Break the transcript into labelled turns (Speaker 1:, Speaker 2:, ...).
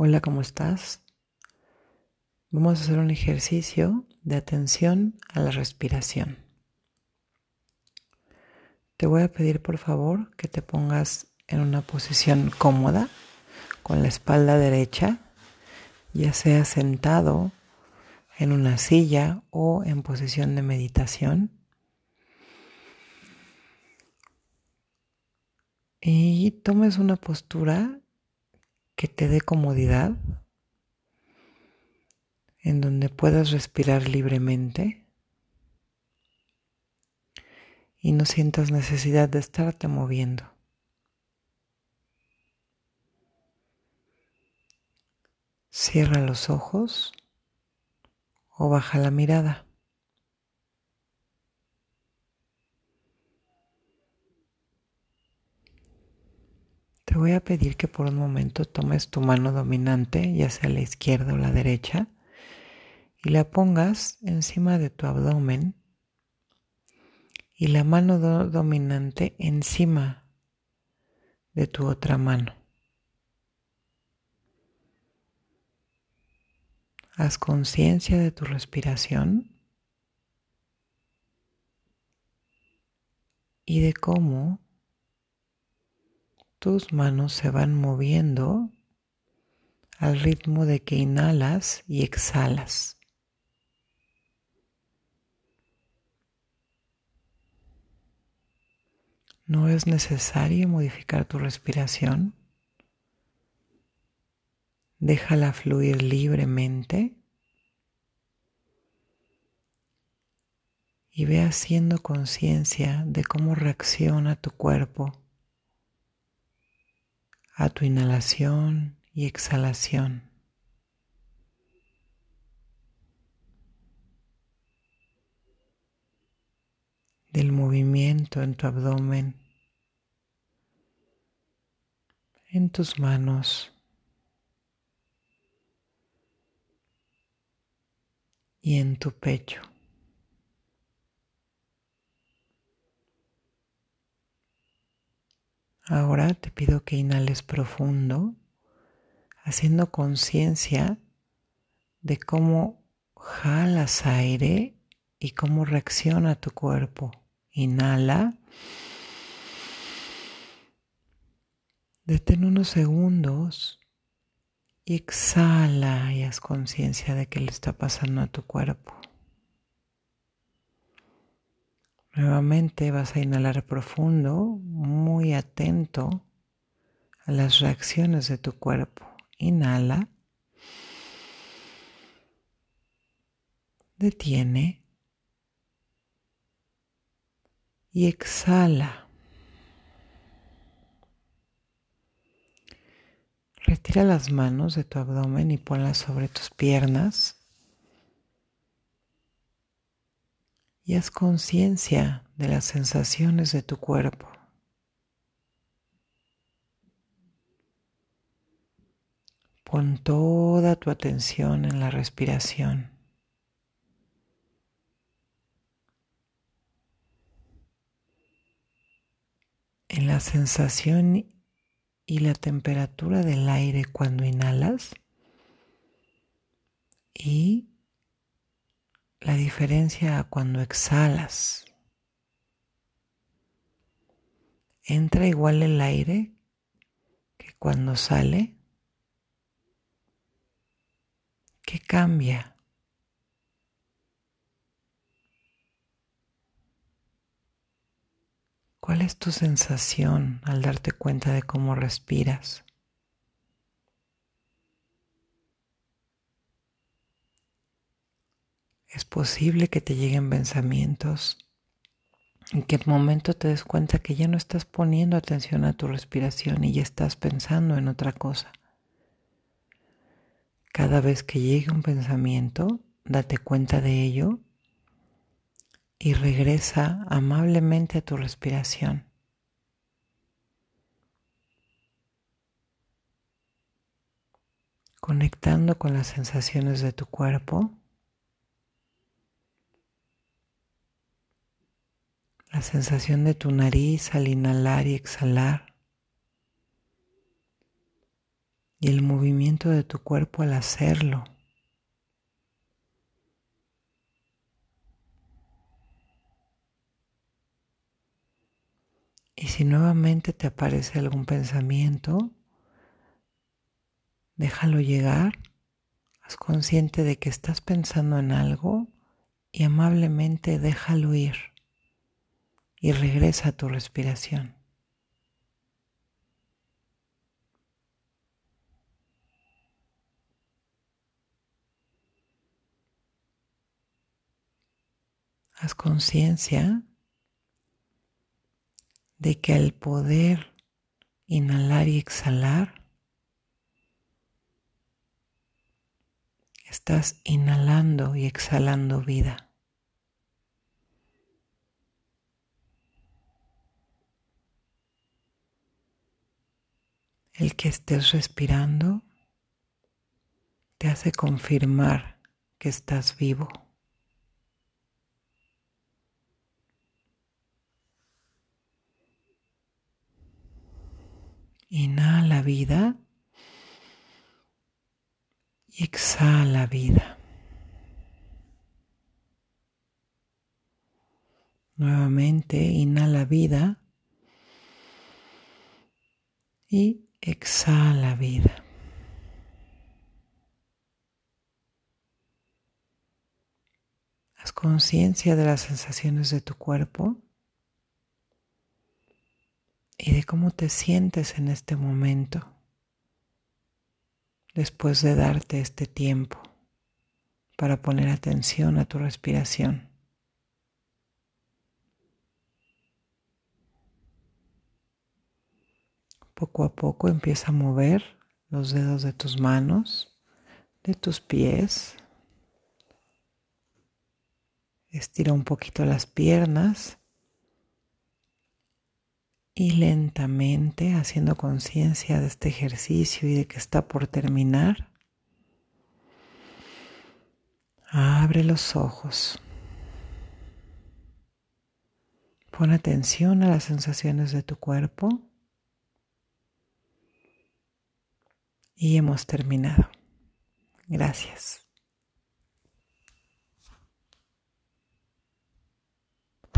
Speaker 1: Hola, ¿cómo estás? Vamos a hacer un ejercicio de atención a la respiración. Te voy a pedir por favor que te pongas en una posición cómoda, con la espalda derecha, ya sea sentado en una silla o en posición de meditación. Y tomes una postura que te dé comodidad, en donde puedas respirar libremente y no sientas necesidad de estarte moviendo. Cierra los ojos o baja la mirada. Voy a pedir que por un momento tomes tu mano dominante, ya sea la izquierda o la derecha, y la pongas encima de tu abdomen y la mano dominante encima de tu otra mano. Haz conciencia de tu respiración y de cómo tus manos se van moviendo al ritmo de que inhalas y exhalas. No es necesario modificar tu respiración. Déjala fluir libremente y ve haciendo conciencia de cómo reacciona tu cuerpo a tu inhalación y exhalación. del movimiento en tu abdomen, en tus manos y en tu pecho. Ahora te pido que inhales profundo, haciendo conciencia de cómo jalas aire y cómo reacciona tu cuerpo. Inhala. Detén unos segundos y exhala y haz conciencia de qué le está pasando a tu cuerpo. Nuevamente vas a inhalar profundo, muy atento a las reacciones de tu cuerpo. Inhala. Detiene. Y exhala. Retira las manos de tu abdomen y ponlas sobre tus piernas. Y haz conciencia de las sensaciones de tu cuerpo. Pon toda tu atención en la respiración. En la sensación y la temperatura del aire cuando inhalas y diferencia cuando exhalas. Entra igual el aire que cuando sale. ¿Qué cambia? ¿Cuál es tu sensación al darte cuenta de cómo respiras? Es posible que te lleguen pensamientos en que el momento te des cuenta que ya no estás poniendo atención a tu respiración y ya estás pensando en otra cosa. Cada vez que llegue un pensamiento, date cuenta de ello y regresa amablemente a tu respiración. Conectando con las sensaciones de tu cuerpo la sensación de tu nariz al inhalar y exhalar, y el movimiento de tu cuerpo al hacerlo. Y si nuevamente te aparece algún pensamiento, déjalo llegar, haz consciente de que estás pensando en algo y amablemente déjalo ir y regresa a tu respiración. Haz conciencia de que al poder inhalar y exhalar, estás inhalando y exhalando vida. El que estés respirando te hace confirmar que estás vivo. Inhala vida y exhala vida. Nuevamente inhala vida y exhala vida. Haz conciencia de las sensaciones de tu cuerpo y de cómo te sientes en este momento después de darte este tiempo para poner atención a tu respiración. Poco a poco empieza a mover los dedos de tus manos, de tus pies. Estira un poquito las piernas y lentamente, haciendo conciencia de este ejercicio y de que está por terminar, abre los ojos. Pon atención a las sensaciones de tu cuerpo y hemos terminado. Gracias.